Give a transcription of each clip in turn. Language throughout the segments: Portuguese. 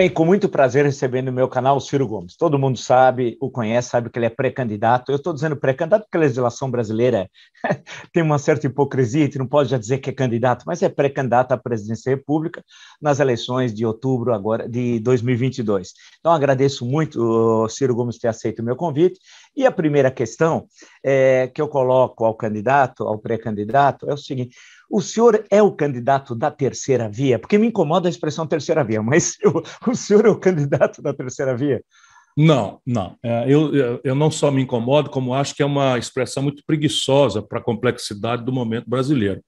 Bem, com muito prazer recebendo no meu canal o Ciro Gomes. Todo mundo sabe, o conhece, sabe que ele é pré-candidato. Eu estou dizendo pré-candidato porque a legislação brasileira tem uma certa hipocrisia, não pode já dizer que é candidato, mas é pré-candidato à presidência da República nas eleições de outubro agora de 2022. Então, agradeço muito, Ciro Gomes, ter aceito o meu convite. E a primeira questão é, que eu coloco ao candidato, ao pré-candidato, é o seguinte: o senhor é o candidato da terceira via? Porque me incomoda a expressão terceira via, mas eu, o senhor é o candidato da terceira via? Não, não. É, eu, eu não só me incomodo, como acho que é uma expressão muito preguiçosa para a complexidade do momento brasileiro.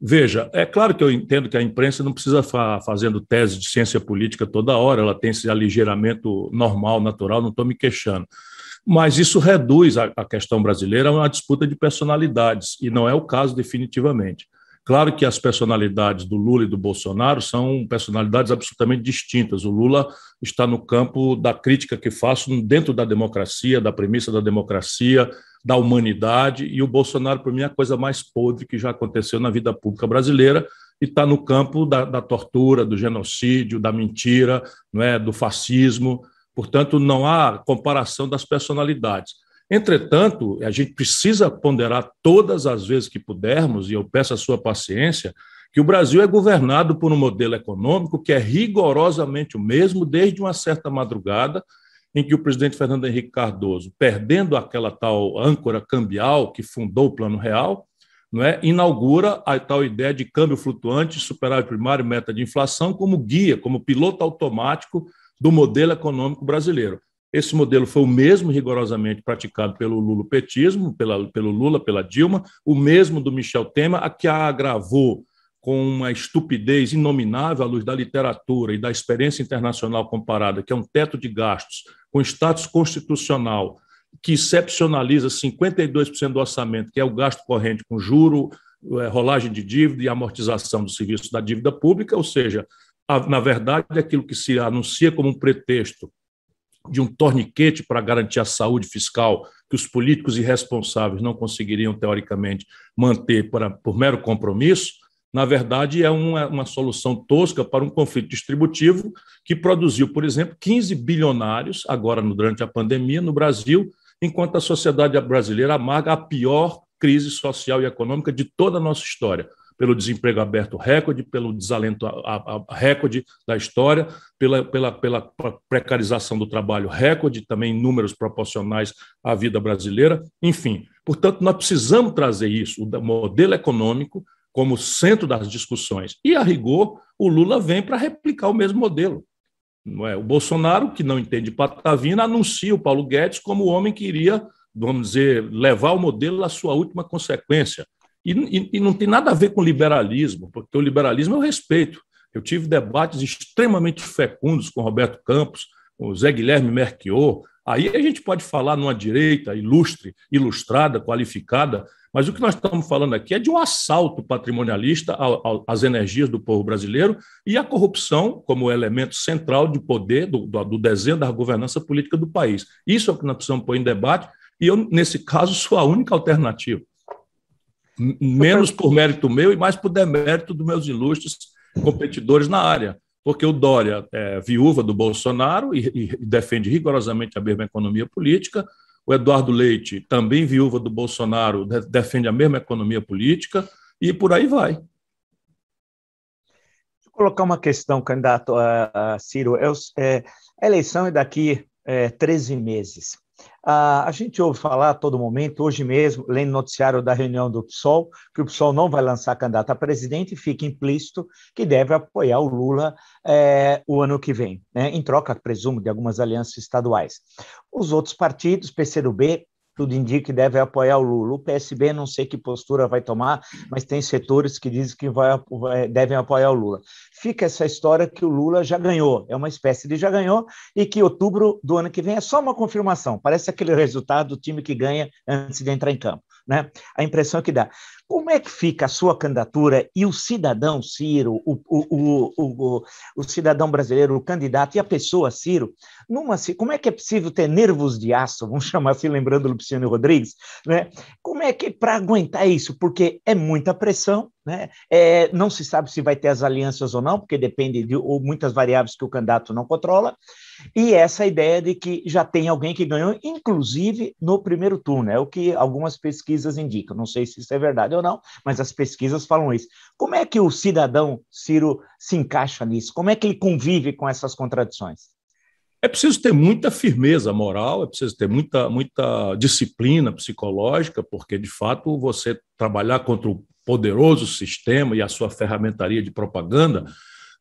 Veja, é claro que eu entendo que a imprensa não precisa estar fazendo tese de ciência política toda hora, ela tem esse aligeiramento normal, natural, não estou me queixando. Mas isso reduz a questão brasileira a uma disputa de personalidades, e não é o caso definitivamente. Claro que as personalidades do Lula e do Bolsonaro são personalidades absolutamente distintas. O Lula está no campo da crítica que faço dentro da democracia, da premissa da democracia, da humanidade, e o Bolsonaro, para mim, é a coisa mais podre que já aconteceu na vida pública brasileira e está no campo da, da, tortura, do genocídio, da mentira, não é, do fascismo. Portanto, não há comparação das personalidades. Entretanto, a gente precisa ponderar todas as vezes que pudermos, e eu peço a sua paciência, que o Brasil é governado por um modelo econômico que é rigorosamente o mesmo desde uma certa madrugada, em que o presidente Fernando Henrique Cardoso, perdendo aquela tal âncora cambial que fundou o Plano Real, não é, inaugura a tal ideia de câmbio flutuante, superávit primário meta de inflação como guia, como piloto automático do modelo econômico brasileiro. Esse modelo foi o mesmo rigorosamente praticado pelo lulopetismo, pela, pelo Lula, pela Dilma, o mesmo do Michel Temer, a que a agravou com uma estupidez inominável à luz da literatura e da experiência internacional comparada, que é um teto de gastos com status constitucional que excepcionaliza 52% do orçamento, que é o gasto corrente com juro, é, rolagem de dívida e amortização do serviço da dívida pública, ou seja, na verdade, aquilo que se anuncia como um pretexto de um torniquete para garantir a saúde fiscal que os políticos irresponsáveis não conseguiriam, teoricamente, manter para, por mero compromisso, na verdade, é uma, uma solução tosca para um conflito distributivo que produziu, por exemplo, 15 bilionários, agora durante a pandemia, no Brasil, enquanto a sociedade brasileira amarga a pior crise social e econômica de toda a nossa história pelo desemprego aberto recorde, pelo desalento a, a, recorde da história, pela, pela, pela precarização do trabalho recorde, também números proporcionais à vida brasileira. Enfim, portanto, nós precisamos trazer isso, o modelo econômico, como centro das discussões. E, a rigor, o Lula vem para replicar o mesmo modelo. Não é? O Bolsonaro, que não entende patavina, anuncia o Paulo Guedes como o homem que iria, vamos dizer, levar o modelo à sua última consequência. E, e, e, não tem nada a ver com liberalismo, porque o liberalismo eu respeito. Eu tive debates extremamente fecundos com Roberto Campos, com Zé Guilherme Merchior. Aí a gente pode falar numa direita ilustre, ilustrada, qualificada, mas o que nós estamos falando aqui é de um assalto patrimonialista às energias do povo brasileiro e a corrupção como elemento central de poder do, do desenho da governança política do país. Isso é o que nós precisamos pôr em debate e eu, nesse caso, sou a única alternativa menos por mérito meu e mais por demérito dos meus ilustres competidores na área. Porque o Dória é viúva do Bolsonaro e, e defende rigorosamente a mesma economia política. O Eduardo Leite, também viúva do Bolsonaro, defende a mesma economia política e por aí vai. Deixa eu colocar uma questão, candidato a, a Ciro. É, é, a eleição é daqui é, 13 meses. Ah, a gente ouve falar a todo momento, hoje mesmo, lendo noticiário da reunião do PSOL, que o PSOL não vai lançar candidato a presidente, fica implícito que deve apoiar o Lula é, o ano que vem, né, em troca, presumo, de algumas alianças estaduais. Os outros partidos, PCdoB, tudo indica que deve apoiar o Lula. O PSB não sei que postura vai tomar, mas tem setores que dizem que vai, devem apoiar o Lula. Fica essa história que o Lula já ganhou, é uma espécie de já ganhou, e que outubro do ano que vem é só uma confirmação. Parece aquele resultado do time que ganha antes de entrar em campo. Né? A impressão que dá. Como é que fica a sua candidatura e o cidadão Ciro, o, o, o, o, cidadão brasileiro, o candidato e a pessoa Ciro, numa, como é que é possível ter nervos de aço, vamos chamar assim, lembrando o Luciano Rodrigues, né? Como é que para aguentar isso? Porque é muita pressão, né? É, não se sabe se vai ter as alianças ou não, porque depende de ou muitas variáveis que o candidato não controla, e essa ideia de que já tem alguém que ganhou, inclusive no primeiro turno, é o que algumas pesquisas indicam. Não sei se isso é verdade ou não, mas as pesquisas falam isso. Como é que o cidadão Ciro se encaixa nisso? Como é que ele convive com essas contradições? É preciso ter muita firmeza moral, é preciso ter muita, muita disciplina psicológica, porque, de fato, você trabalhar contra o poderoso sistema e a sua ferramentaria de propaganda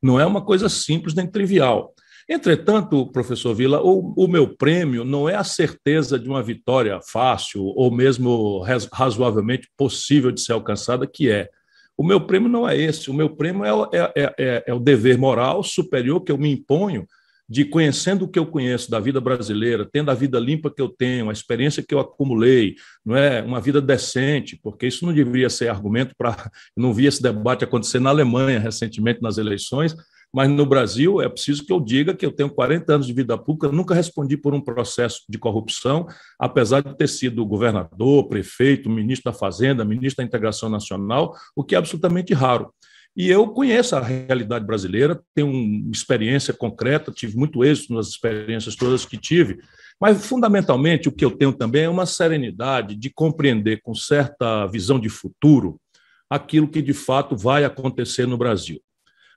não é uma coisa simples nem trivial. Entretanto, professor Vila, o, o, meu prêmio não é a certeza de uma vitória fácil ou mesmo razoavelmente possível de ser alcançada, que é. O meu prêmio não é esse. O meu prêmio é, é, é, é, é o dever moral superior que eu me imponho de conhecendo o que eu conheço da vida brasileira, tendo a vida limpa que eu tenho, a experiência que eu acumulei, não é uma vida decente, porque isso não deveria ser argumento para não vi esse debate acontecer na Alemanha recentemente nas eleições, mas no Brasil é preciso que eu diga que eu tenho 40 anos de vida pública, nunca respondi por um processo de corrupção, apesar de ter sido governador, prefeito, ministro da Fazenda, ministro da Integração Nacional, o que é absolutamente raro. E eu conheço a realidade brasileira, tenho uma experiência concreta, tive muito êxito nas experiências todas que tive, mas fundamentalmente o que eu tenho também é uma serenidade de compreender com certa visão de futuro aquilo que de fato vai acontecer no Brasil.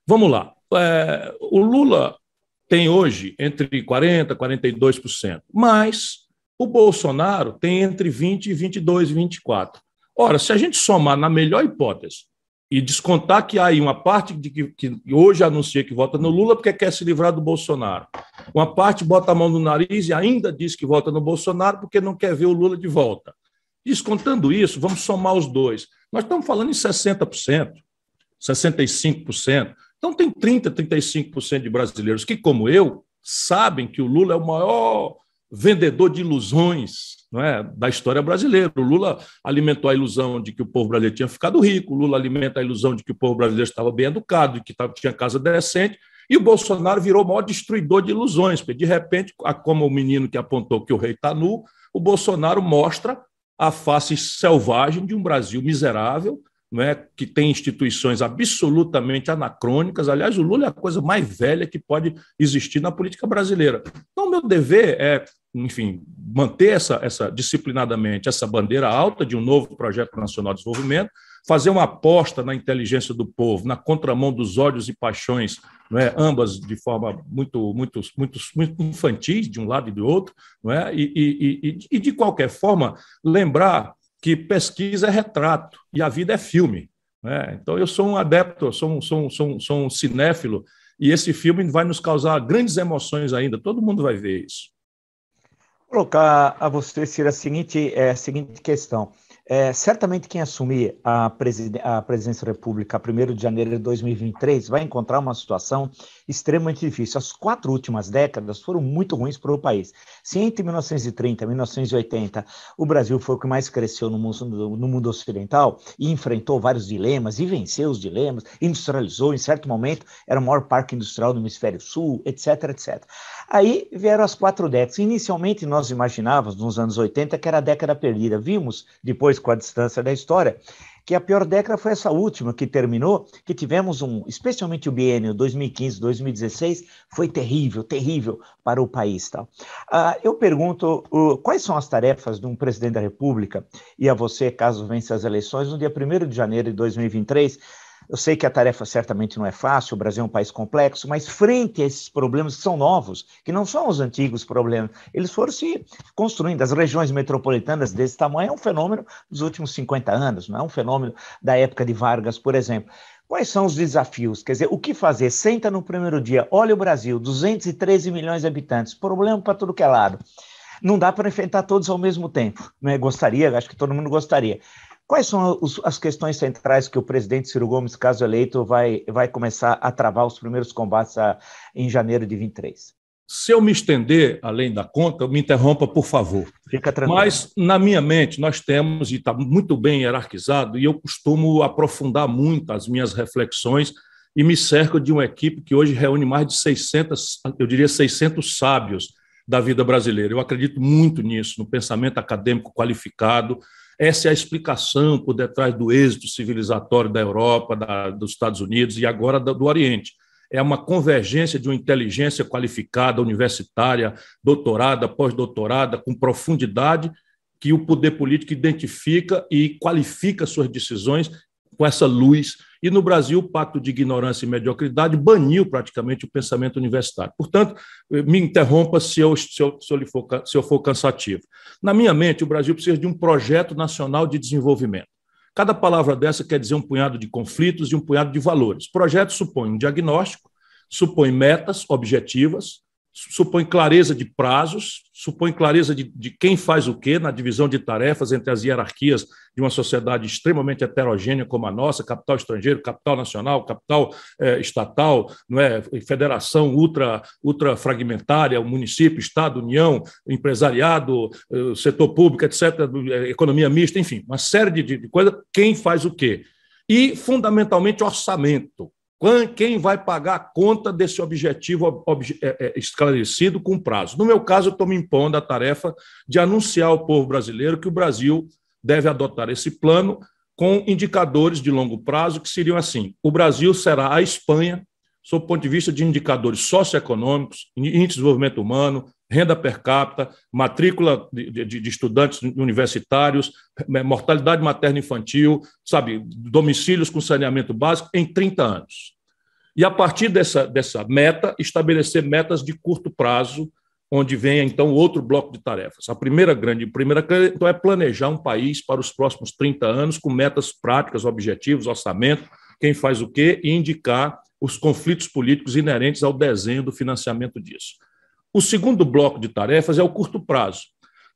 Vamos lá. É, o Lula tem hoje entre 40% e 42%, mas o Bolsonaro tem entre 20% e 22%, 24%. Ora, se a gente somar na melhor hipótese e descontar que há aí uma parte de que, que, hoje anuncia que vota no Lula porque quer se livrar do Bolsonaro. Uma parte bota a mão no nariz e ainda diz que vota no Bolsonaro porque não quer ver o Lula de volta. Descontando isso, vamos somar os dois. Nós estamos falando em 60%, 65%. Então tem 30%, 35% de brasileiros que, como eu, sabem que o Lula é o maior vendedor de ilusões não é, da história brasileira. O Lula alimentou a ilusão de que o povo brasileiro tinha ficado rico, o Lula alimenta a ilusão de que o povo brasileiro estava bem educado, de que tinha casa decente, e o Bolsonaro virou o maior destruidor de ilusões, porque de repente, como o menino que apontou que o rei está nu, o Bolsonaro mostra a face selvagem de um Brasil miserável, é, que tem instituições absolutamente anacrônicas. Aliás, o Lula é a coisa mais velha que pode existir na política brasileira. Então, meu dever é enfim, manter essa, essa disciplinadamente essa bandeira alta de um novo projeto nacional de desenvolvimento, fazer uma aposta na inteligência do povo, na contramão dos ódios e paixões, não é? ambas de forma muito, muito, muito, muito infantis, de um lado e do outro, não é? e, e, e, e de qualquer forma, lembrar que pesquisa é retrato e a vida é filme. Né? Então, eu sou um adepto, sou um, sou, um, sou, um, sou um cinéfilo, e esse filme vai nos causar grandes emoções ainda, todo mundo vai ver isso colocar a você, Cira, a seguinte, é, a seguinte questão. É, certamente quem assumir a, presiden a presidência da República a 1 de janeiro de 2023 vai encontrar uma situação extremamente difícil. As quatro últimas décadas foram muito ruins para o país. Se entre 1930 e 1980 o Brasil foi o que mais cresceu no mundo, no mundo ocidental e enfrentou vários dilemas e venceu os dilemas, industrializou, em certo momento era o maior parque industrial do hemisfério sul, etc, etc. Aí vieram as quatro décadas. Inicialmente nós imaginávamos, nos anos 80, que era a década perdida. Vimos, depois com a distância da história, que a pior década foi essa última que terminou, que tivemos um, especialmente o biênio 2015-2016, foi terrível, terrível para o país. Tal. Ah, eu pergunto, uh, quais são as tarefas de um presidente da República, e a você, caso vença as eleições, no dia 1 de janeiro de 2023, eu sei que a tarefa certamente não é fácil, o Brasil é um país complexo, mas frente a esses problemas que são novos, que não são os antigos problemas, eles foram se construindo. As regiões metropolitanas desse tamanho é um fenômeno dos últimos 50 anos, não é um fenômeno da época de Vargas, por exemplo. Quais são os desafios? Quer dizer, o que fazer? Senta no primeiro dia, olha o Brasil, 213 milhões de habitantes, problema para tudo que é lado. Não dá para enfrentar todos ao mesmo tempo. Né? Gostaria, acho que todo mundo gostaria. Quais são os, as questões centrais que o presidente Ciro Gomes, caso eleito, vai, vai começar a travar os primeiros combates a, em janeiro de 23? Se eu me estender além da conta, me interrompa, por favor. Fica tranquilo. Mas, na minha mente, nós temos, e está muito bem hierarquizado, e eu costumo aprofundar muito as minhas reflexões e me cerco de uma equipe que hoje reúne mais de 600, eu diria 600 sábios da vida brasileira. Eu acredito muito nisso, no pensamento acadêmico qualificado, Essa é a explicação por detrás do êxito civilizatório da Europa, da, dos Estados Unidos e agora do Oriente é uma convergência de uma inteligência qualificada, universitária, doutorada, pós-doutorada, com profundidade, que o poder político identifica e qualifica suas decisões com essa luz. E no Brasil, o pacto de ignorância e mediocridade baniu praticamente o pensamento universitário. Portanto, me interrompa se eu, se eu, se eu, for, se eu for cansativo. Na minha mente, o Brasil precisa de um projeto nacional de desenvolvimento. Cada palavra dessa quer dizer um punhado de conflitos e um punhado de valores. Projeto supõe um diagnóstico, supõe metas objetivas, supõe clareza de prazos, supõe clareza de, de, quem faz o quê na divisão de tarefas entre as hierarquias de uma sociedade extremamente heterogênea como a nossa, capital estrangeiro, capital nacional, capital eh, estatal, não é, federação ultra, ultra fragmentária, município, Estado, União, empresariado, eh, setor público, etc., eh, economia mista, enfim, uma série de, de coisas, quem faz o quê? E, fundamentalmente, orçamento quem vai pagar a conta desse objetivo é, é, esclarecido com prazo? No meu caso, eu estou me impondo a tarefa de anunciar ao povo brasileiro que o Brasil deve adotar esse plano com indicadores de longo prazo que seriam assim: o Brasil será a Espanha, sob o ponto de vista de indicadores socioeconômicos, índice de desenvolvimento humano, renda per capita, matrícula de, de, de, estudantes universitários, mortalidade materna infantil, sabe, domicílios com saneamento básico em 30 anos. E a partir dessa, dessa meta, estabelecer metas de curto prazo, onde vem então outro bloco de tarefas. A primeira grande, primeira então é planejar um país para os próximos 30 anos com metas práticas, objetivos, orçamento, quem faz o quê e indicar os conflitos políticos inerentes ao desenho do financiamento disso. O segundo bloco de tarefas é o curto prazo.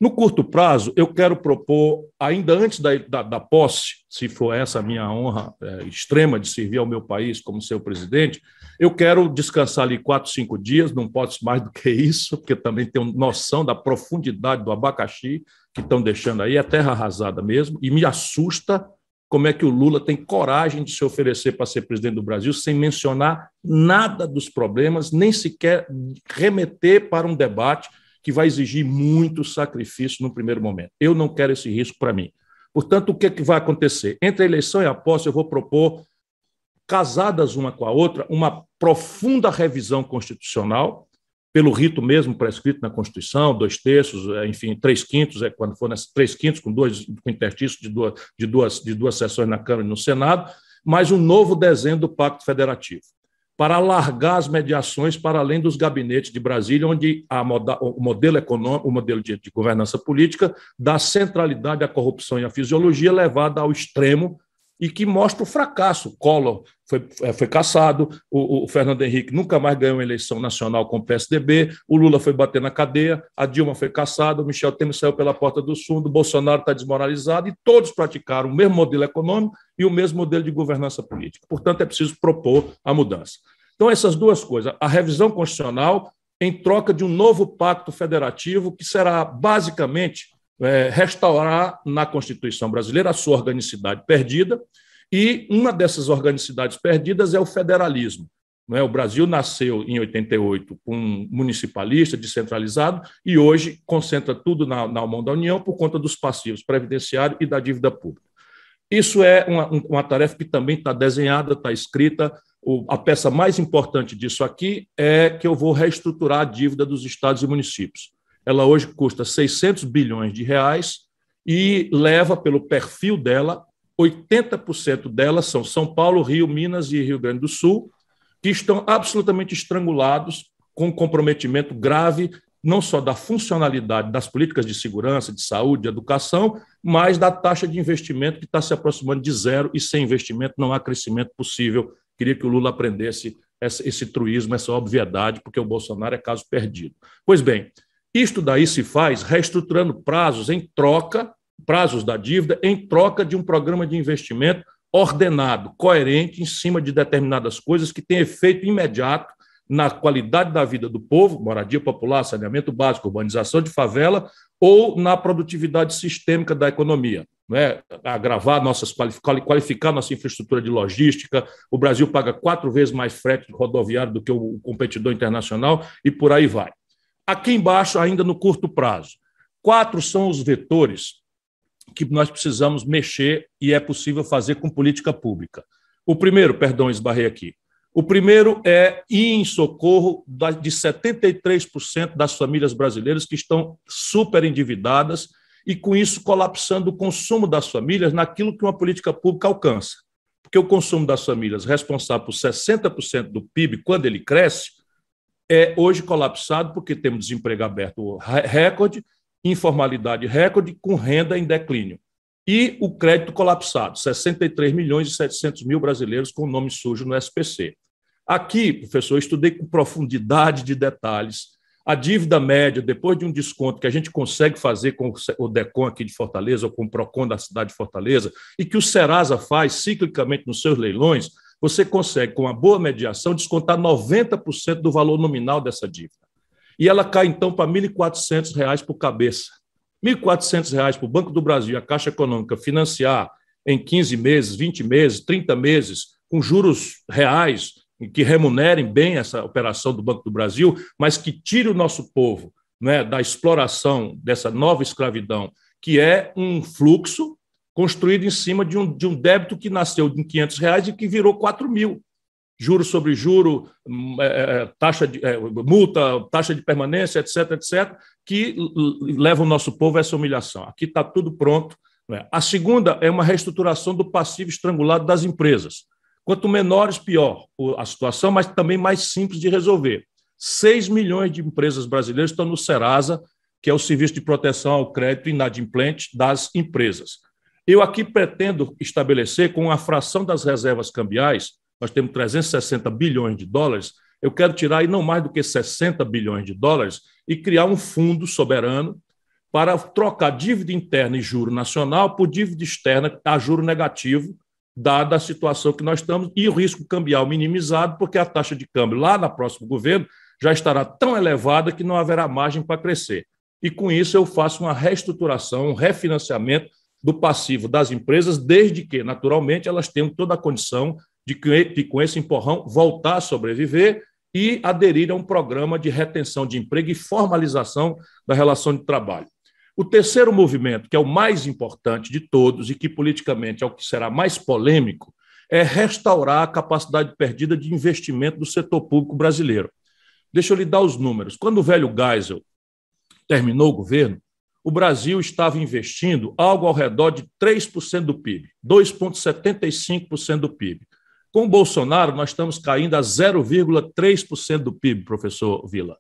No curto prazo, eu quero propor, ainda antes da, da, da posse, se for essa a minha honra é, extrema de servir ao meu país como seu presidente, eu quero descansar ali quatro, cinco dias, não pode mais do que isso, porque também tenho noção da profundidade do abacaxi que estão deixando aí, é terra arrasada mesmo, e me assusta como é que o Lula tem coragem de se oferecer para ser presidente do Brasil sem mencionar nada dos problemas, nem sequer remeter para um debate que vai exigir muito sacrifício no primeiro momento. Eu não quero esse risco para mim. Portanto, o que, é que vai acontecer? Entre a eleição e a posse, eu vou propor, casadas uma com a outra, uma profunda revisão constitucional pelo rito mesmo prescrito na Constituição, dois terços, é, enfim, três quintos, é quando for nessa, três quintos, com dois com interstício de duas, de, duas, de duas sessões na Câmara e no Senado, mas um novo desenho do Pacto Federativo, para alargar as mediações para além dos gabinetes de Brasília, onde a moda, o modelo econômico, o modelo de, de governança política dá centralidade à corrupção e à fisiologia levada ao extremo e que mostra o fracasso. Collor foi, é, foi caçado, o, o, Fernando Henrique nunca mais ganhou uma eleição nacional com o PSDB, o Lula foi bater na cadeia, a Dilma foi caçada, o Michel Temer saiu pela porta do fundo, o Bolsonaro está desmoralizado e todos praticaram o mesmo modelo econômico e o mesmo modelo de governança política. Portanto, é preciso propor a mudança. Então, essas duas coisas, a revisão constitucional em troca de um novo pacto federativo que será basicamente é, restaurar na Constituição brasileira a sua organicidade perdida, e uma dessas organicidades perdidas é o federalismo. É? O Brasil nasceu em 88 com um municipalista descentralizado e hoje concentra tudo na, na mão da União por conta dos passivos previdenciários e da dívida pública. Isso é uma, uma tarefa que também está desenhada, está escrita. O, a peça mais importante disso aqui é que eu vou reestruturar a dívida dos estados e municípios ela hoje custa 600 bilhões de reais e leva pelo perfil dela, 80% delas são São Paulo, Rio, Minas e Rio Grande do Sul, que estão absolutamente estrangulados com comprometimento grave não só da funcionalidade das políticas de segurança, de saúde, de educação, mas da taxa de investimento que está se aproximando de zero e sem investimento não há crescimento possível. Queria que o Lula aprendesse esse truísmo, essa obviedade, porque o Bolsonaro é caso perdido. Pois bem, isto daí se faz reestruturando prazos em troca, prazos da dívida, em troca de um programa de investimento ordenado, coerente, em cima de determinadas coisas que tem efeito imediato na qualidade da vida do povo, moradia popular, saneamento básico, urbanização de favela, ou na produtividade sistêmica da economia. Né? Agravar nossas, qualificar nossa infraestrutura de logística. O Brasil paga quatro vezes mais frete rodoviário do que o competidor internacional e por aí vai. Aqui embaixo, ainda no curto prazo, quatro são os vetores que nós precisamos mexer e é possível fazer com política pública. O primeiro, perdão, esbarrei aqui. O primeiro é ir em socorro de 73% das famílias brasileiras que estão super endividadas e, com isso, colapsando o consumo das famílias naquilo que uma política pública alcança. Porque o consumo das famílias, responsável por 60% do PIB, quando ele cresce, é hoje colapsado porque temos desemprego aberto recorde, informalidade recorde, com renda em declínio. E o crédito colapsado, 63 milhões e 700 mil brasileiros com nome sujo no SPC. Aqui, professor, estudei com profundidade de detalhes a dívida média, depois de um desconto que a gente consegue fazer com o DECON aqui de Fortaleza, ou com o PROCON da cidade de Fortaleza, e que o Serasa faz ciclicamente nos seus leilões, você consegue, com uma boa mediação, descontar 90% do valor nominal dessa dívida. E ela cai, então, para R$ 1.400 por cabeça. R$ 1.400 para o Banco do Brasil, a Caixa Econômica, financiar em 15 meses, 20 meses, 30 meses, com juros reais, que remunerem bem essa operação do Banco do Brasil, mas que tire o nosso povo né, da exploração dessa nova escravidão, que é um fluxo construído em cima de um, de um débito que nasceu em 500 reais e que virou 4 mil. Juro sobre juro, hum, é, é, é, taxa de, multa, taxa de permanência, etc., etc., que leva o nosso povo a essa humilhação. Aqui está tudo pronto. Né? A segunda é uma reestruturação do passivo estrangulado das empresas. Quanto menores, pior a situação, mas também mais simples de resolver. 6 milhões de empresas brasileiras estão no Serasa, que é o Serviço de Proteção ao Crédito Inadimplente das Empresas. Eu aqui pretendo estabelecer, com a fração das reservas cambiais, nós temos 360 bilhões de dólares, eu quero tirar aí não mais do que 60 bilhões de dólares e criar um fundo soberano para trocar dívida interna e juro nacional por dívida externa a juro negativo, dada a situação que nós estamos, e o risco cambial minimizado, porque a taxa de câmbio lá no próximo governo já estará tão elevada que não haverá margem para crescer. E com isso eu faço uma reestruturação, um refinanciamento do passivo das empresas, desde que, naturalmente, elas tenham toda a condição de, que, de com esse empurrão, voltar a sobreviver e aderir a um programa de retenção de emprego e formalização da relação de trabalho. O terceiro movimento, que é o mais importante de todos e que politicamente é o que será mais polêmico, é restaurar a capacidade perdida de investimento do setor público brasileiro. Deixa eu lhe dar os números. Quando o velho Geisel terminou o governo, o Brasil estava investindo algo ao redor de 3% do PIB, 2,75% do PIB. Com o Bolsonaro, nós estamos caindo a 0,3% do PIB, professor Vila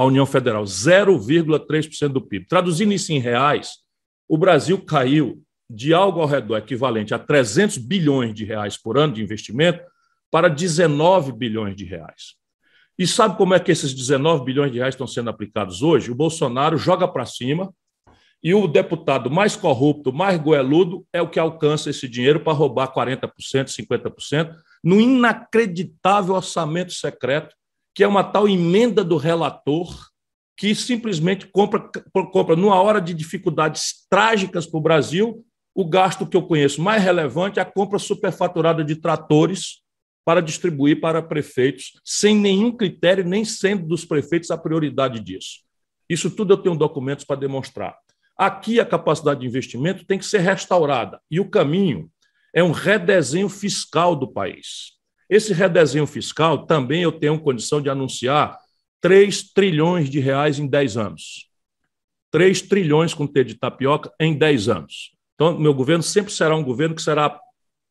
a União Federal, 0,3% do PIB. Traduzindo isso em reais, o Brasil caiu de algo ao redor equivalente a 300 bilhões de reais por ano de investimento para 19 bilhões de reais. E sabe como é que esses 19 bilhões de reais estão sendo aplicados hoje? O Bolsonaro joga para cima e o deputado mais corrupto, mais goeludo, é o que alcança esse dinheiro para roubar 40%, 50%, num inacreditável orçamento secreto que é uma tal emenda do relator que simplesmente compra, compra numa hora de dificuldades trágicas para o Brasil, o gasto que eu conheço mais relevante é a compra superfaturada de tratores para distribuir para prefeitos, sem nenhum critério, nem sendo dos prefeitos a prioridade disso. Isso tudo eu tenho documentos para demonstrar. Aqui a capacidade de investimento tem que ser restaurada, e o caminho é um redesenho fiscal do país. Esse redesenho fiscal também eu tenho condição de anunciar 3 trilhões de reais em 10 anos. 3 trilhões com T de tapioca em 10 anos. Então, meu governo sempre será um governo que será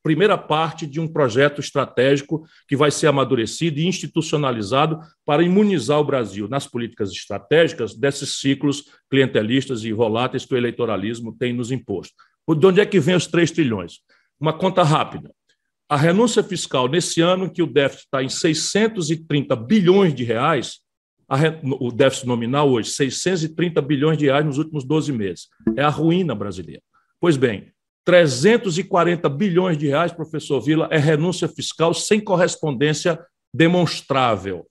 primeira parte de um projeto estratégico que vai ser amadurecido e institucionalizado para imunizar o Brasil nas políticas estratégicas desses ciclos clientelistas e voláteis que o eleitoralismo tem nos imposto. De onde é que vem os 3 trilhões? Uma conta rápida a renúncia fiscal nesse ano, que o déficit está em 630 bilhões de reais, o déficit nominal hoje, 630 bilhões de reais nos últimos 12 meses. É a ruína brasileira. Pois bem, 340 bilhões de reais, professor Vila, é renúncia fiscal sem correspondência demonstrável.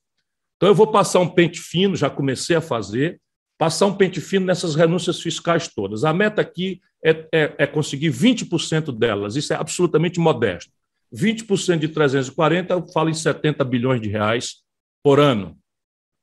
Então, eu vou passar um pente fino, já comecei a fazer, passar um pente fino nessas renúncias fiscais todas. A meta aqui é, é, é conseguir 20% delas, isso é absolutamente modesto. 20% de 340 fala em 70 bilhões de reais por ano.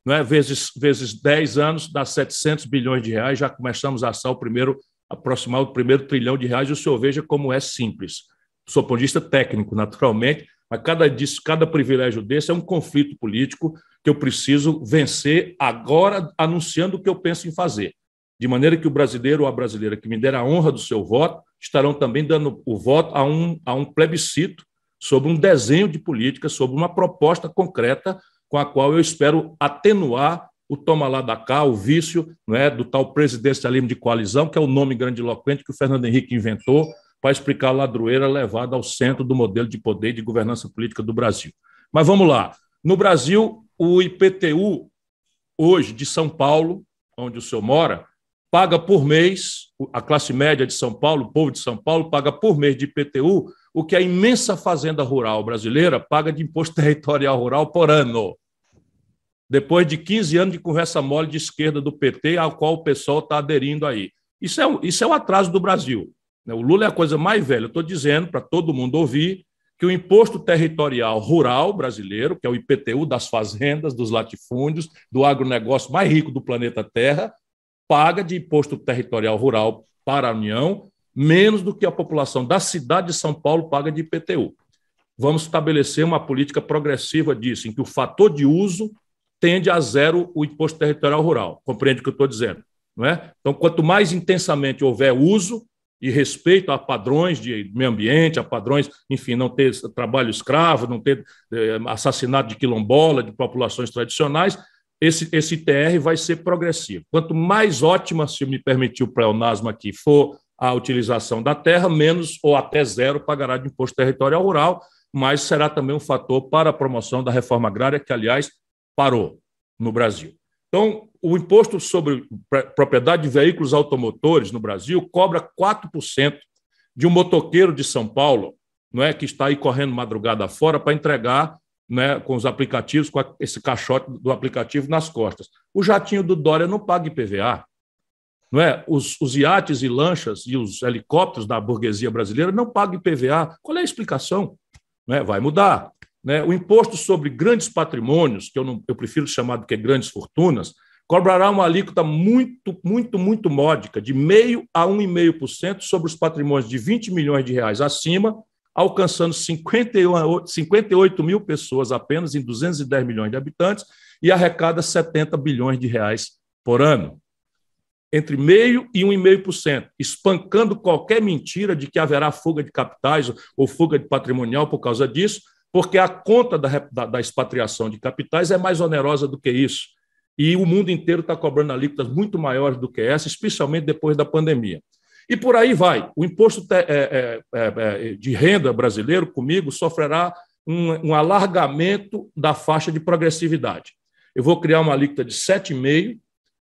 Não é? vezes, vezes 10 anos, dá 700 bilhões de reais, já começamos a assar o primeiro aproximar o primeiro trilhão de reais, o senhor veja como é simples. Sou ponto de vista técnico, naturalmente, mas cada, disso, cada privilégio desse é um conflito político que eu preciso vencer agora, anunciando o que eu penso em fazer. De maneira que o brasileiro ou a brasileira que me der a honra do seu voto estarão também dando o voto a um, a um plebiscito sobre um desenho de política, sobre uma proposta concreta com a qual eu espero atenuar o toma lá da cá, o vício não é, do tal presidencialismo de coalizão, que é o nome grandiloquente que o Fernando Henrique inventou para explicar a ladroeira levada ao centro do modelo de poder e de governança política do Brasil. Mas vamos lá. No Brasil, o IPTU, hoje, de São Paulo, onde o senhor mora, paga por mês, a classe média de São Paulo, o povo de São Paulo, paga por mês de IPTU o que a imensa fazenda rural brasileira paga de imposto territorial rural por ano. Depois de 15 anos de conversa mole de esquerda do PT, ao qual o pessoal está aderindo aí. Isso é, isso é o atraso do Brasil. Né? O Lula é a coisa mais velha. Eu estou dizendo para todo mundo ouvir que o imposto territorial rural brasileiro, que é o IPTU das fazendas, dos latifúndios, do agronegócio mais rico do planeta Terra, paga de imposto territorial rural para a União menos do que a população da cidade de São Paulo paga de IPTU. Vamos estabelecer uma política progressiva disso, em que o fator de uso tende a zero o imposto territorial rural. Compreende o que eu estou dizendo? Não é? Então, quanto mais intensamente houver uso e respeito a padrões de meio ambiente, a padrões, enfim, não ter trabalho escravo, não ter eh, assassinato de quilombola, de populações tradicionais, esse, esse TR vai ser progressivo. Quanto mais ótima, se me permitir o pleonasmo aqui, for a utilização da terra, menos ou até zero pagará de imposto territorial rural, mas será também um fator para a promoção da reforma agrária, que, aliás, parou no Brasil. Então, o imposto sobre propriedade de veículos automotores no Brasil cobra 4% de um motoqueiro de São Paulo, não é que está aí correndo madrugada fora para entregar né, com os aplicativos, com esse caixote do aplicativo nas costas. O jatinho do Dória não paga IPVA. Não é? os, os iates e lanchas e os helicópteros da burguesia brasileira não pagam IPVA. Qual é a explicação? Não é? Vai mudar. Né? O imposto sobre grandes patrimônios, que eu, não, eu prefiro chamar do que grandes fortunas, cobrará uma alíquota muito, muito, muito módica, de meio a 1,5% sobre os patrimônios de 20 milhões de reais acima, alcançando 58, 58 mil pessoas apenas em 210 milhões de habitantes e arrecada 70 bilhões de reais por ano entre meio e 1,5%, espancando qualquer mentira de que haverá fuga de capitais ou fuga de patrimonial por causa disso, porque a conta da, da, da expatriação de capitais é mais onerosa do que isso. E o mundo inteiro está cobrando alíquotas muito maiores do que essa, especialmente depois da pandemia. E por aí vai. O imposto é, é, é, de renda brasileiro, comigo, sofrerá um, um alargamento da faixa de progressividade. Eu vou criar uma alíquota de 7,5%,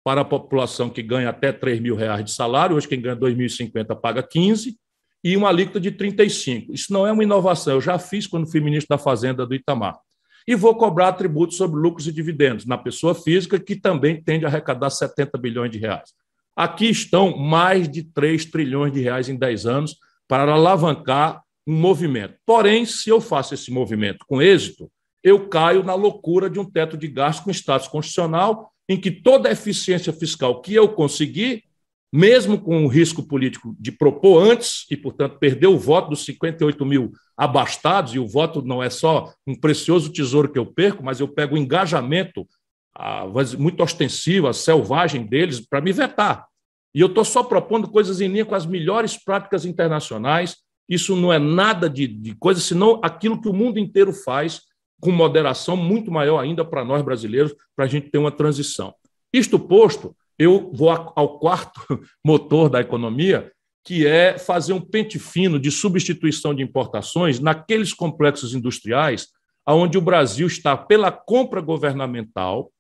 para a população que ganha até 3 mil reais de salário, hoje quem ganha 2.050 paga 15, e uma alíquota de 35. Isso não é uma inovação, eu já fiz quando fui ministro da Fazenda do Itamar. E vou cobrar tributos sobre lucros e dividendos na pessoa física, que também tende a arrecadar 70 bilhões de reais. Aqui estão mais de 3 trilhões de reais em 10 anos para alavancar um movimento. Porém, se eu faço esse movimento com êxito, eu caio na loucura de um teto de gasto com status constitucional em que toda a eficiência fiscal que eu conseguir, mesmo com o risco político de propor antes e, portanto, perder o voto dos 58 mil abastados, e o voto não é só um precioso tesouro que eu perco, mas eu pego o engajamento a, muito ostensivo, a selvagem deles, para me vetar. E eu estou só propondo coisas em linha com as melhores práticas internacionais. Isso não é nada de, de coisa, senão aquilo que o mundo inteiro faz com moderação muito maior ainda para nós brasileiros, para a gente ter uma transição. Isto posto, eu vou ao quarto motor da economia, que é fazer um pente fino de substituição de importações naqueles complexos industriais onde o Brasil está pela compra governamental,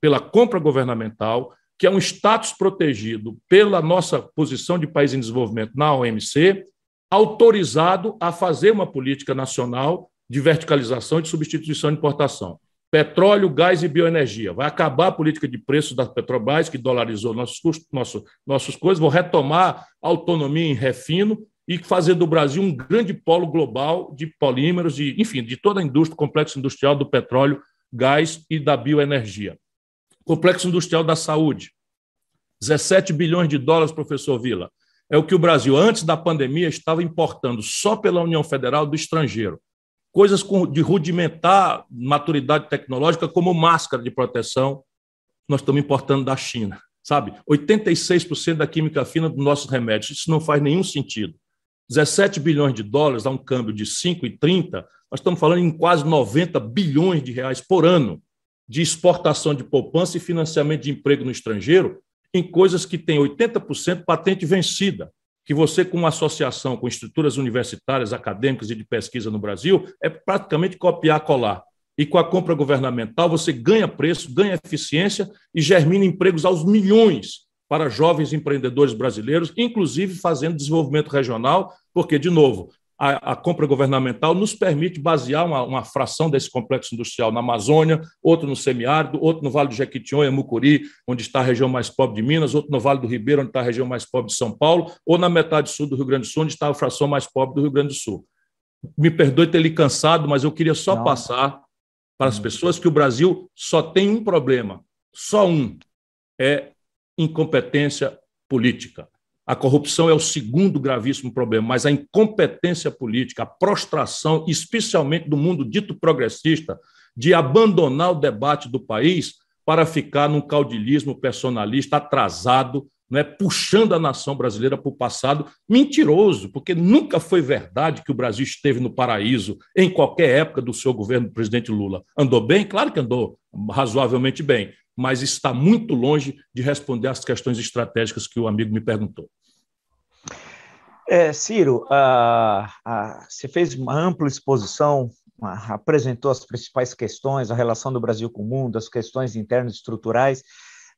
pela compra governamental, que é um status protegido pela nossa posição de país em desenvolvimento na OMC, autorizado a fazer uma política nacional de verticalização e de substituição de importação. Petróleo, gás e bioenergia. Vai acabar a política de preços da Petrobras, que dolarizou nossos custos, nosso, nossas coisas, vão retomar a autonomia em refino e fazer do Brasil um grande polo global de polímeros, de, enfim, de toda a indústria, complexo industrial do petróleo, gás e da bioenergia. Complexo industrial da saúde. 17 bilhões de dólares, professor Vila. É o que o Brasil, antes da pandemia, estava importando só pela União Federal do estrangeiro. Coisas de rudimentar maturidade tecnológica, como máscara de proteção, nós estamos importando da China. Sabe? 86% da química fina dos nossos remédios. Isso não faz nenhum sentido. 17 bilhões de dólares, dá um câmbio de 5,30, nós estamos falando em quase 90 bilhões de reais por ano de exportação de poupança e financiamento de emprego no estrangeiro em coisas que têm 80% patente vencida, que você, com uma associação com estruturas universitárias, acadêmicas e de pesquisa no Brasil, é praticamente copiar-colar. E com a compra governamental, você ganha preço, ganha eficiência e germina empregos aos milhões para jovens empreendedores brasileiros, inclusive fazendo desenvolvimento regional, porque, de novo, a, a, compra governamental nos permite basear uma, uma, fração desse complexo industrial na Amazônia, outro no semiárido, outro no Vale do Jequitinhonha, Mucuri, onde está a região mais pobre de Minas, outro no Vale do Ribeiro, onde está a região mais pobre de São Paulo, ou na metade sul do Rio Grande do Sul, onde está a fração mais pobre do Rio Grande do Sul. Me perdoe ter lhe cansado, mas eu queria só Não. passar para as pessoas que o Brasil só tem um problema, só um, é incompetência política. A corrupção é o segundo gravíssimo problema, mas a incompetência política, a prostração, especialmente do mundo dito progressista, de abandonar o debate do país para ficar num caudilismo personalista atrasado, né, puxando a nação brasileira para o passado, mentiroso, porque nunca foi verdade que o Brasil esteve no paraíso em qualquer época do seu governo do presidente Lula. Andou bem? Claro que andou razoavelmente bem, mas está muito longe de responder às questões estratégicas que o amigo me perguntou. É, Ciro, você fez uma ampla exposição, apresentou as principais questões, a relação do Brasil com o mundo, as questões internas estruturais,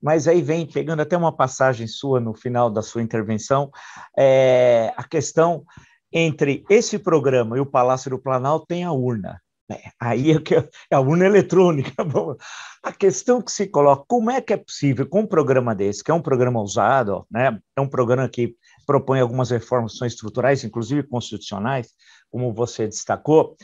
mas aí vem, pegando até uma passagem sua no final da sua intervenção, é, a questão entre esse programa e o Palácio do Planalto tem a urna. É, aí é, que é a urna eletrônica. A questão que se coloca, como é que é possível, com um programa desse, que é um programa usado, né, é um programa que propõe algumas reformas estruturais, inclusive constitucionais, como você destacou,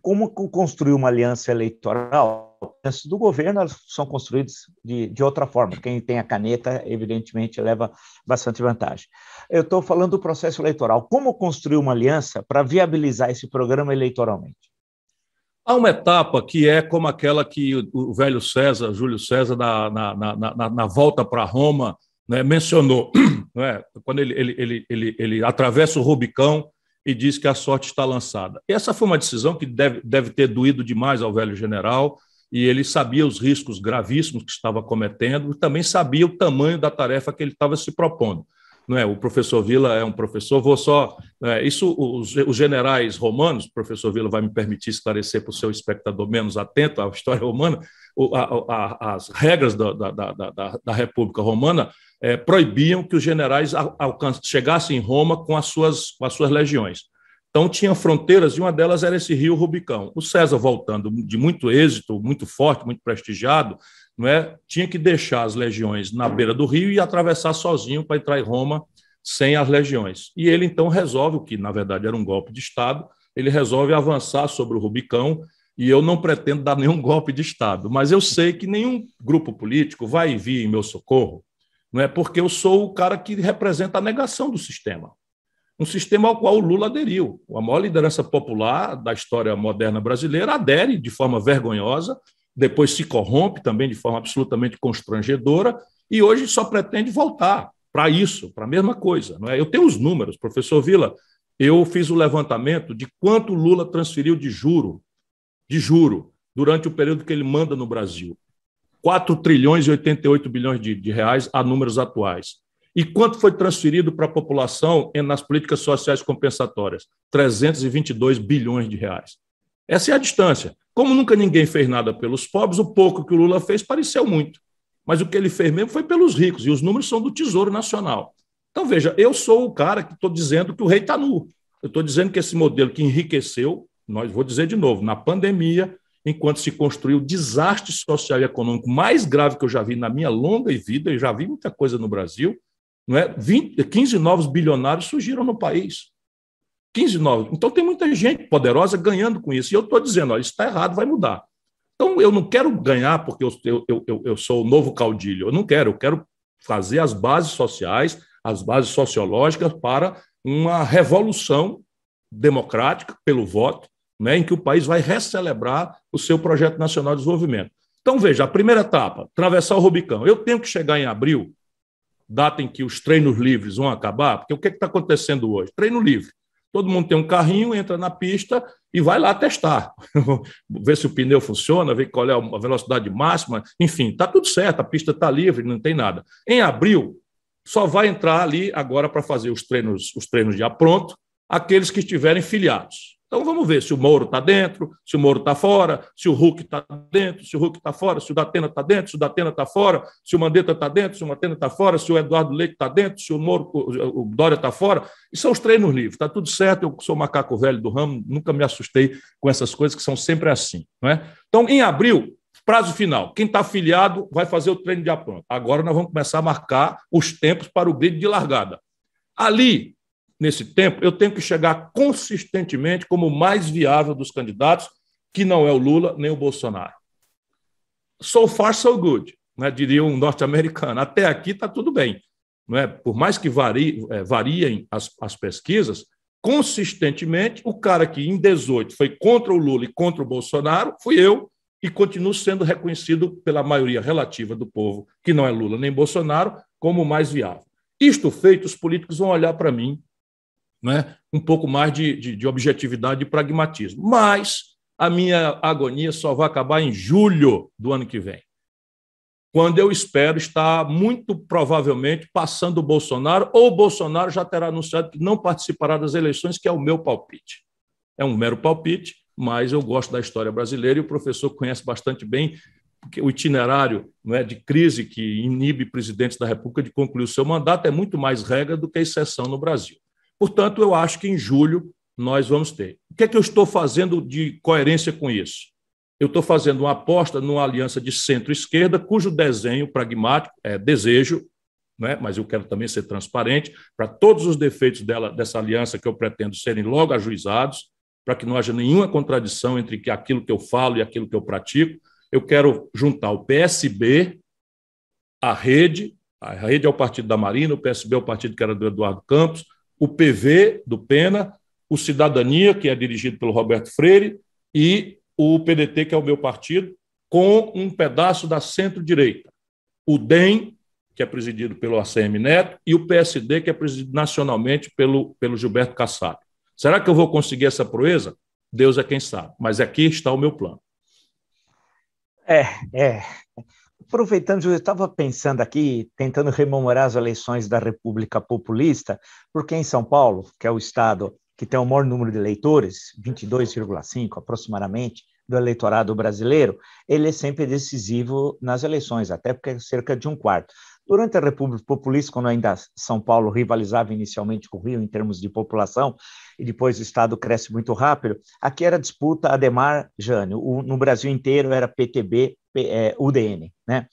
como construir uma aliança eleitoral? As do governo elas são construídas de, de outra forma. Quem tem a caneta, evidentemente, leva bastante vantagem. Eu estou falando do processo eleitoral. Como construir uma aliança para viabilizar esse programa eleitoralmente? Há uma etapa que é como aquela que o velho César, Júlio César, na, na, na, na volta para Roma, né, mencionou, né, quando ele, ele, ele, ele, ele atravessa o Rubicão e diz que a sorte está lançada. Essa foi uma decisão que deve, deve ter doído demais ao velho general, e ele sabia os riscos gravíssimos que estava cometendo, e também sabia o tamanho da tarefa que ele estava se propondo não é? O professor Vila é um professor, vou só. É, isso, os, os, generais romanos, o professor Vila vai me permitir esclarecer para o seu espectador menos atento à história romana, o, a, a, as regras da, da, da, da República Romana é, proibiam que os generais chegassem em Roma com as, suas, com as suas legiões. Então, tinha fronteiras e uma delas era esse rio Rubicão. O César, voltando de muito êxito, muito forte, muito prestigiado, não é? tinha que deixar as legiões na beira do rio e atravessar sozinho para entrar em Roma sem as legiões. E ele então resolve, o que na verdade era um golpe de Estado, ele resolve avançar sobre o Rubicão. E eu não pretendo dar nenhum golpe de Estado, mas eu sei que nenhum grupo político vai vir em meu socorro, não é? Porque eu sou o cara que representa a negação do sistema um sistema ao qual o Lula aderiu. A maior liderança popular da história moderna brasileira adere de forma vergonhosa depois se corrompe também de forma absolutamente constrangedora e hoje só pretende voltar para isso, para a mesma coisa. Não é? Eu tenho os números, professor Vila, eu fiz o levantamento de quanto Lula transferiu de juro, de juro, durante o período que ele manda no Brasil. 4 trilhões e 88 bilhões de, de reais a números atuais. E quanto foi transferido para a população nas políticas sociais compensatórias? 322 bilhões de reais. Essa é a distância. Como nunca ninguém fez nada pelos pobres, o pouco que o Lula fez pareceu muito. Mas o que ele fez mesmo foi pelos ricos, e os números são do Tesouro Nacional. Então, veja, eu sou o cara que estou dizendo que o rei está nu. Eu estou dizendo que esse modelo que enriqueceu, nós vou dizer de novo, na pandemia, enquanto se construiu o desastre social e econômico mais grave que eu já vi na minha longa vida, eu já vi muita coisa no Brasil, não é? 20, 15 novos bilionários surgiram no país. 15 novos. Então tem muita gente poderosa ganhando com isso. E eu estou dizendo, olha, isso está errado, vai mudar. Então eu não quero ganhar porque eu, eu, eu, eu sou o novo caudilho. Eu não quero, eu quero fazer as bases sociais, as bases sociológicas para uma revolução democrática pelo voto, né, em que o país vai recelebrar o seu projeto nacional de desenvolvimento. Então, veja, a primeira etapa, atravessar o Rubicão. Eu tenho que chegar em abril, data em que os treinos livres vão acabar, porque o que é está acontecendo hoje? Treino livre. Todo mundo tem um carrinho, entra na pista e vai lá testar. ver se o pneu funciona, ver qual é a velocidade máxima, enfim, está tudo certo, a pista está livre, não tem nada. Em abril, só vai entrar ali agora para fazer os treinos, os treinos já pronto, aqueles que estiverem filiados. Então vamos ver se o Moro está dentro, se o Moro está fora, se o Hulk está dentro, se o Hulk está fora, se o Datena está dentro, se o Datena está fora, se o Mandetta está dentro, se o Mandetta está fora, se o Eduardo Leite está dentro, se o Moro, o Dória está fora. E são os treinos livres, está tudo certo. Eu sou macaco velho do ramo, nunca me assustei com essas coisas que são sempre assim. Não é? Então, em abril, prazo final, quem está afiliado vai fazer o treino de apronto. Agora nós vamos começar a marcar os tempos para o grid de largada. Ali, nesse tempo, eu tenho que chegar consistentemente como o mais viável dos candidatos, que não é o Lula nem o Bolsonaro. So far, so good, né, diria um norte-americano. Até aqui está tudo bem. Não é? Por mais que varie, é, variem as, as pesquisas, consistentemente, o cara que em 18 foi contra o Lula e contra o Bolsonaro fui eu, e continuo sendo reconhecido pela maioria relativa do povo, que não é Lula nem Bolsonaro, como o mais viável. Isto feito, os políticos vão olhar para mim né, um pouco mais de, de, de objetividade e pragmatismo. Mas a minha agonia só vai acabar em julho do ano que vem, quando eu espero estar muito provavelmente passando o Bolsonaro, ou o Bolsonaro já terá anunciado que não participará das eleições, que é o meu palpite. É um mero palpite, mas eu gosto da história brasileira e o professor conhece bastante bem o itinerário não é, de crise que inibe presidentes da República de concluir o seu mandato é muito mais regra do que exceção no Brasil. Portanto, eu acho que em julho nós vamos ter. O que é que eu estou fazendo de coerência com isso? Eu estou fazendo uma aposta numa aliança de centro-esquerda, cujo desenho pragmático é desejo, né? mas eu quero também ser transparente, para todos os defeitos dela, dessa aliança que eu pretendo serem logo ajuizados, para que não haja nenhuma contradição entre aquilo que eu falo e aquilo que eu pratico. Eu quero juntar o PSB, a rede, a rede é o partido da Marina, o PSB é o partido que era do Eduardo Campos, o PV do Pena, o Cidadania, que é dirigido pelo Roberto Freire, e o PDT, que é o meu partido, com um pedaço da centro-direita. O DEM, que é presidido pelo ACM Neto, e o PSD, que é presidido nacionalmente pelo, pelo Gilberto Kassab. Será que eu vou conseguir essa proeza? Deus é quem sabe, mas aqui está o meu plano. É, é aproveitando, eu estava pensando aqui, tentando rememorar as eleições da República Populista, porque em São Paulo, que é o estado que tem o maior número de eleitores, 22,5 aproximadamente, do eleitorado brasileiro, ele é sempre decisivo nas eleições, até porque é cerca de um quarto. Durante a República Populista, quando ainda São Paulo rivalizava inicialmente com o Rio em termos de população, e depois o Estado cresce muito rápido, aqui era disputa Ademar Jânio. O, no Brasil inteiro era PTB, é, UDN, né?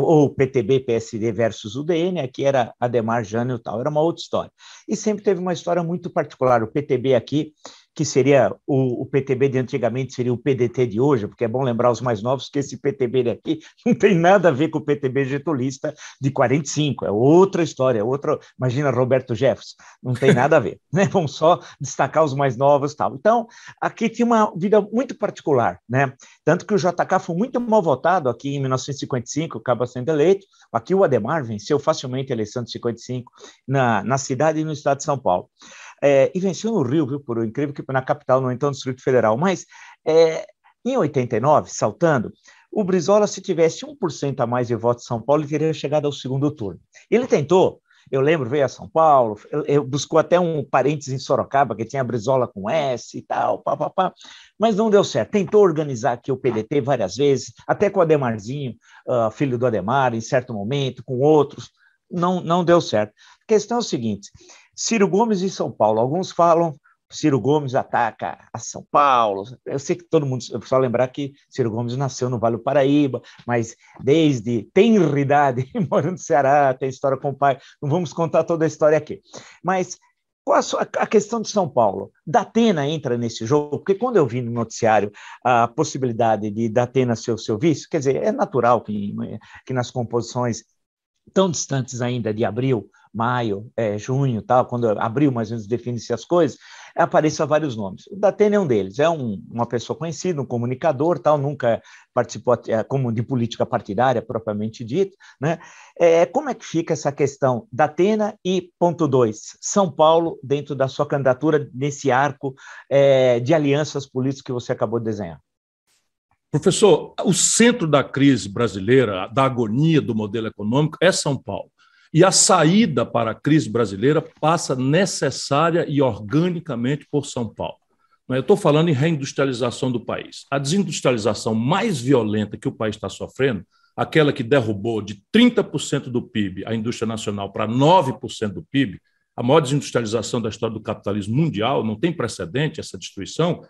Ou PTB, PSD versus UDN, aqui era Ademar Jânio e tal, era uma outra história. E sempre teve uma história muito particular. O PTB aqui que seria o, o, PTB de antigamente, seria o PDT de hoje, porque é bom lembrar os mais novos que esse PTB daqui não tem nada a ver com o PTB getulista de 45, é outra história, é outra, imagina Roberto Jefferson, não tem nada a ver, né? Vamos só destacar os mais novos tal. Então, aqui tinha uma vida muito particular, né? Tanto que o JK foi muito mal votado aqui em 1955, acaba sendo eleito, aqui o Ademar venceu facilmente a eleição de 55 na, na cidade e no estado de São Paulo. É, e venceu no Rio, viu, por incrível que na capital, no então Distrito Federal. Mas é, em 89, saltando, o Brizola, se tivesse 1% a mais de votos em São Paulo, ele teria chegado ao segundo turno. Ele tentou, eu lembro, veio a São Paulo, eu, buscou até um parênteses em Sorocaba, que tinha Brizola com S e tal, pá, pá, pá, mas não deu certo. Tentou organizar aqui o PDT várias vezes, até com o Ademarzinho, uh, filho do Ademar, em certo momento, com outros, não, não deu certo. A questão é o seguinte, Ciro Gomes em São Paulo. Alguns falam Ciro Gomes ataca a São Paulo. Eu sei que todo mundo, só lembrar que Ciro Gomes nasceu no Vale do Paraíba, mas desde tenridade, mora no Ceará, tem história com o pai. Não vamos contar toda a história aqui. Mas qual a, a, questão de São Paulo? Datena entra nesse jogo? Porque quando eu vi no noticiário a possibilidade de Datena ser o seu vice, quer dizer, é natural que, que nas composições tão distantes ainda de abril, maio, é, junho, tal, quando abril mais ou menos define-se as coisas, apareçam vários nomes. O Datena é um deles, é um, uma pessoa conhecida, um comunicador, tal, nunca participou é, como de política partidária propriamente dito, né? É, como é que fica essa questão da Atena e ponto dois, São Paulo dentro da sua candidatura nesse arco é, de alianças políticas que você acabou de desenhar? Professor, o centro da crise brasileira, da agonia do modelo econômico, é São Paulo. E a saída para a crise brasileira passa necessária e organicamente por São Paulo. Eu estou falando em reindustrialização do país. A desindustrialização mais violenta que o país está sofrendo, aquela que derrubou de 30% do PIB a indústria nacional para 9% do PIB, a maior desindustrialização da história do capitalismo mundial, não tem precedente essa destruição,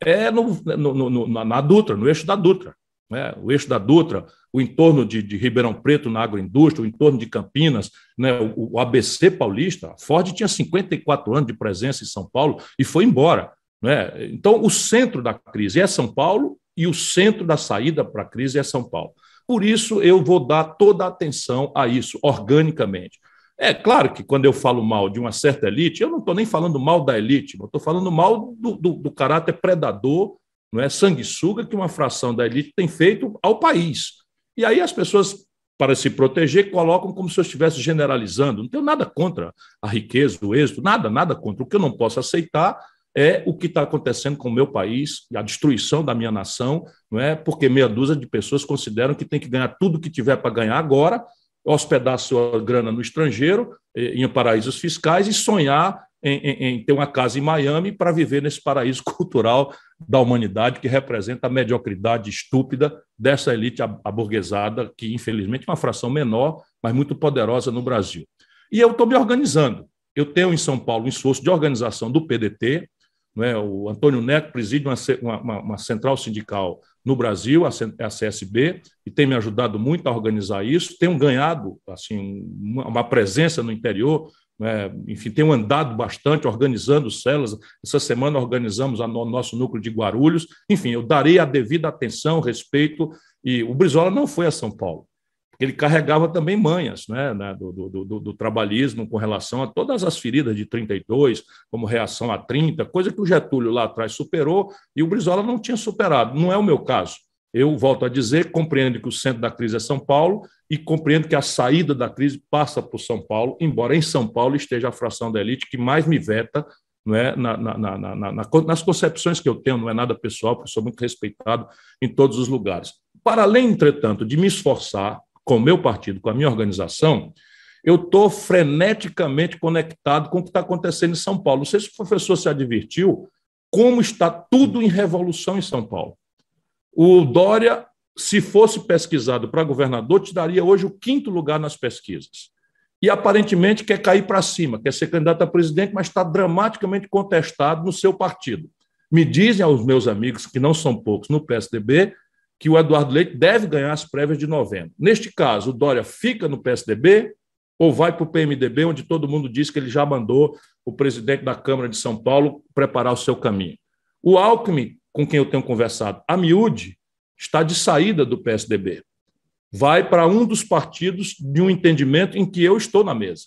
é no, no, no, na Dutra, no eixo da Dutra. Né? O eixo da Dutra, o entorno de, de, Ribeirão Preto na agroindústria, o entorno de Campinas, né? o, o, ABC paulista. A Ford tinha 54 anos de presença em São Paulo e foi embora. Né? Então, o centro da crise é São Paulo e o centro da saída para a crise é São Paulo. Por isso, eu vou dar toda a atenção a isso, organicamente. É claro que quando eu falo mal de uma certa elite, eu não estou nem falando mal da elite, eu estou falando mal do, do, do, caráter predador, não é sanguessuga que uma fração da elite tem feito ao país. E aí as pessoas, para se proteger, colocam como se eu estivesse generalizando. Não tenho nada contra a riqueza, o êxito, nada, nada contra. O que eu não posso aceitar é o que está acontecendo com o meu país, a destruição da minha nação, não é? Porque meia dúzia de pessoas consideram que tem que ganhar tudo que tiver para ganhar agora hospedar sua grana no estrangeiro, eh, em paraísos fiscais, e sonhar em, em, em, ter uma casa em Miami para viver nesse paraíso cultural da humanidade que representa a mediocridade estúpida dessa elite aburguesada, que infelizmente é uma fração menor, mas muito poderosa no Brasil. E eu estou me organizando. Eu tenho em São Paulo um esforço de organização do PDT, é? o Antônio Neto preside uma, uma, uma central sindical no Brasil, a CSB, e tem me ajudado muito a organizar isso. Tenho ganhado assim uma presença no interior, né? enfim, tenho andado bastante organizando células. Essa semana organizamos o nosso núcleo de Guarulhos. Enfim, eu darei a devida atenção, respeito. E o Brizola não foi a São Paulo ele carregava também manhas né, né do, do, do, do, trabalhismo com relação a todas as feridas de 32, como reação a 30, coisa que o Getúlio lá atrás superou e o Brizola não tinha superado. Não é o meu caso. Eu volto a dizer, compreendo que o centro da crise é São Paulo e compreendo que a saída da crise passa por São Paulo, embora em São Paulo esteja a fração da elite que mais me veta não é, na, na, na, nas concepções que eu tenho, não é nada pessoal, porque sou muito respeitado em todos os lugares. Para além, entretanto, de me esforçar com o meu partido, com a minha organização, eu estou freneticamente conectado com o que está acontecendo em São Paulo. Não sei se o professor se advertiu como está tudo em revolução em São Paulo. O Dória, se fosse pesquisado para governador, te daria hoje o quinto lugar nas pesquisas. E aparentemente quer cair para cima, quer ser candidato a presidente, mas está dramaticamente contestado no seu partido. Me dizem aos meus amigos, que não são poucos, no PSDB, que o Eduardo Leite deve ganhar as prévias de novembro. Neste caso, o Dória fica no PSDB ou vai para o PMDB, onde todo mundo diz que ele já mandou o presidente da Câmara de São Paulo preparar o seu caminho. O Alckmin, com quem eu tenho conversado, a miúde, está de saída do PSDB. Vai para um dos partidos de um entendimento em que eu estou na mesa.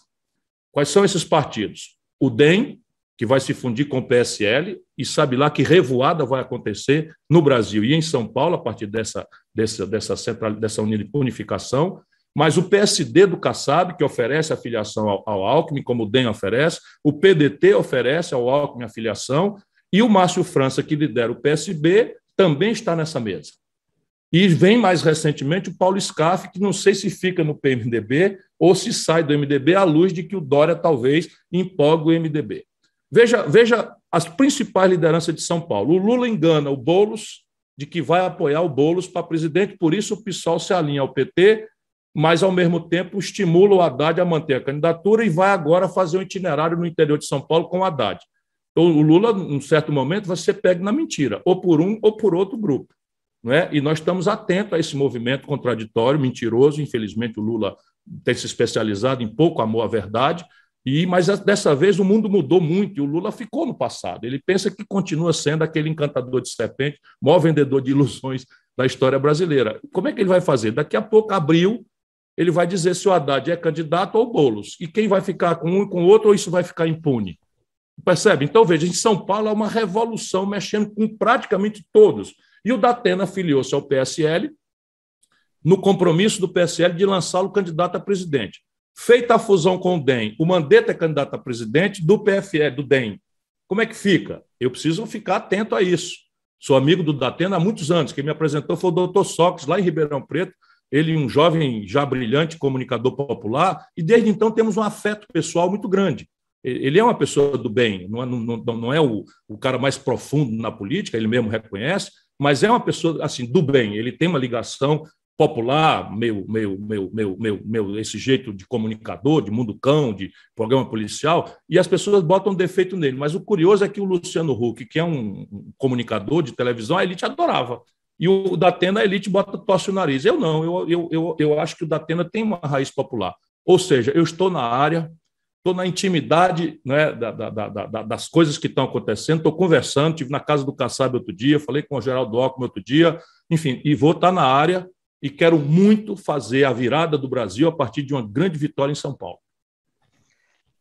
Quais são esses partidos? O DEM, que vai se fundir com o PSL, e sabe lá que revoada vai acontecer no Brasil e em São Paulo, a partir dessa, dessa, dessa, central, dessa unificação. Mas o PSD do Kassab, que oferece a filiação ao, ao Alckmin, como o DEM oferece, o PDT oferece ao Alckmin a filiação, e o Márcio França, que lidera o PSB, também está nessa mesa. E vem mais recentemente o Paulo Scaff, que não sei se fica no PMDB ou se sai do MDB, à luz de que o Dória talvez empolgue o MDB. Veja, veja as principais lideranças de São Paulo. O Lula engana o Boulos de que vai apoiar o Boulos para presidente, por isso o PSOL se alinha ao PT, mas ao mesmo tempo estimula o Haddad a manter a candidatura e vai agora fazer um itinerário no interior de São Paulo com o Haddad. Então, o Lula, em certo momento, vai ser pego na mentira, ou por um ou por outro grupo. Não é? E nós estamos atentos a esse movimento contraditório, mentiroso. Infelizmente, o Lula tem se especializado em pouco amor à verdade, e, mas dessa vez o mundo mudou muito e o Lula ficou no passado. Ele pensa que continua sendo aquele encantador de serpente, maior vendedor de ilusões da história brasileira. Como é que ele vai fazer? Daqui a pouco, abril, ele vai dizer se o Haddad é candidato ou Boulos. E quem vai ficar com um e com o outro, ou isso vai ficar impune. Percebe? Então, veja, em São Paulo há uma revolução mexendo com praticamente todos. E o Datena filiou-se ao PSL no compromisso do PSL de lançá-lo candidato a presidente. Feita a fusão com o DEM, o Mandetta é candidato a presidente do PFL, do DEM. Como é que fica? Eu preciso ficar atento a isso. Sou amigo do Datena há muitos anos. Quem me apresentou foi o doutor Sócrates, lá em Ribeirão Preto, ele um jovem já brilhante comunicador popular, e desde então temos um afeto pessoal muito grande. Ele é uma pessoa do bem, não é, não, não é o, o cara mais profundo na política, ele mesmo reconhece, mas é uma pessoa assim do bem. Ele tem uma ligação popular, meio, meio, meio, meio, meio, meio esse jeito de comunicador, de mundo cão, de programa policial, e as pessoas botam defeito nele. Mas o curioso é que o Luciano Huck, que é um comunicador de televisão, a elite adorava. E o Datena, a elite bota tosse o nariz. Eu não, eu, eu, eu, eu acho que o Datena tem uma raiz popular. Ou seja, eu estou na área, estou na intimidade né, da, da, da, das coisas que estão acontecendo, estou conversando, estive na casa do Kassab outro dia, falei com o Geraldo Alckmin outro dia, enfim, e vou estar na área e quero muito fazer a virada do Brasil a partir de uma grande vitória em São Paulo.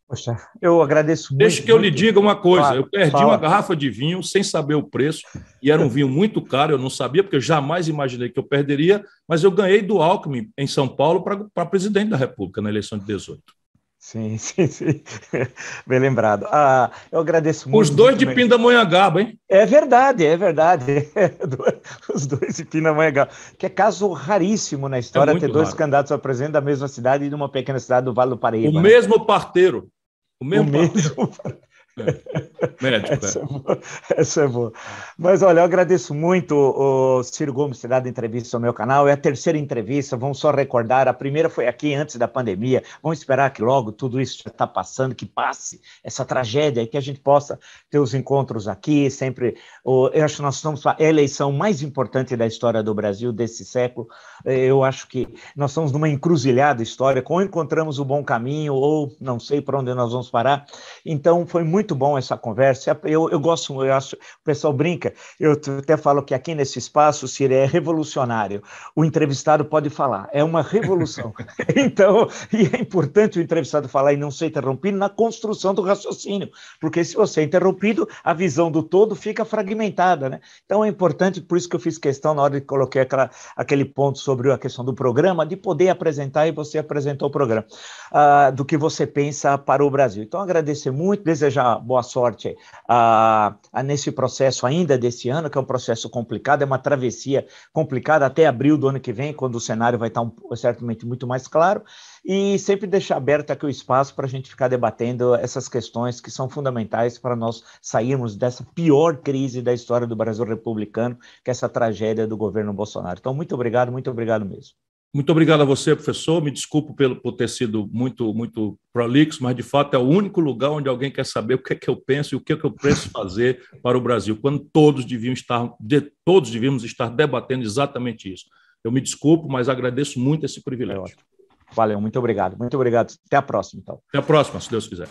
Poxa, eu agradeço muito. Deixa que eu lhe diga uma coisa: claro, eu perdi fala. uma garrafa de vinho sem saber o preço, e era um vinho muito caro, eu não sabia, porque eu jamais imaginei que eu perderia, mas eu ganhei do Alckmin em São Paulo para presidente da República na eleição de 18. Sim, sim, sim. Bem lembrado. Ah, eu agradeço muito. Os dois de Pindamonhangaba, hein? É verdade, é verdade. Os dois de Pindamonhangaba. Que é caso raríssimo na história é ter dois raro. candidatos a presidente da mesma cidade e de uma pequena cidade do Vale do Paraíba. O né? mesmo parteiro. O mesmo, o mesmo... Médico, essa, é boa, essa é boa. Mas olha, eu agradeço muito o Ciro Gomes ter dado entrevista ao meu canal. É a terceira entrevista, vamos só recordar. A primeira foi aqui antes da pandemia. Vamos esperar que logo tudo isso já está passando, que passe essa tragédia e que a gente possa ter os encontros aqui. Sempre, eu acho que nós estamos a eleição mais importante da história do Brasil desse século. Eu acho que nós estamos numa encruzilhada histórica, ou encontramos o bom caminho, ou não sei para onde nós vamos parar. Então, foi muito muito bom essa conversa. Eu, eu gosto, eu acho, o pessoal brinca, eu até falo que aqui nesse espaço, Ciro, é revolucionário. O entrevistado pode falar, é uma revolução. então, e é importante o entrevistado falar e não ser interrompido na construção do raciocínio, porque se você é interrompido, a visão do todo fica fragmentada, né? Então é importante, por isso que eu fiz questão na hora de coloquei aquela, aquele ponto sobre a questão do programa, de poder apresentar e você apresentou o programa, uh, do que você pensa para o Brasil. Então, agradecer muito, desejar boa sorte ah, nesse processo ainda desse ano, que é um processo complicado, é uma travessia complicada até abril do ano que vem, quando o cenário vai estar um, certamente muito mais claro, e sempre deixar aberto aqui o espaço para a gente ficar debatendo essas questões que são fundamentais para nós sairmos dessa pior crise da história do Brasil republicano, que é essa tragédia do governo Bolsonaro. Então, muito obrigado, muito obrigado mesmo. Muito obrigado a você, professor. Me desculpo pelo, por ter sido muito, muito prolixo, mas de fato é o único lugar onde alguém quer saber o que é que eu penso e o que é que eu penso fazer para o Brasil, quando todos deviam estar, de, todos devíamos estar debatendo exatamente isso. Eu me desculpo, mas agradeço muito esse privilégio. É Valeu, muito obrigado. Muito obrigado. Até a próxima, então. Até a próxima, se Deus quiser.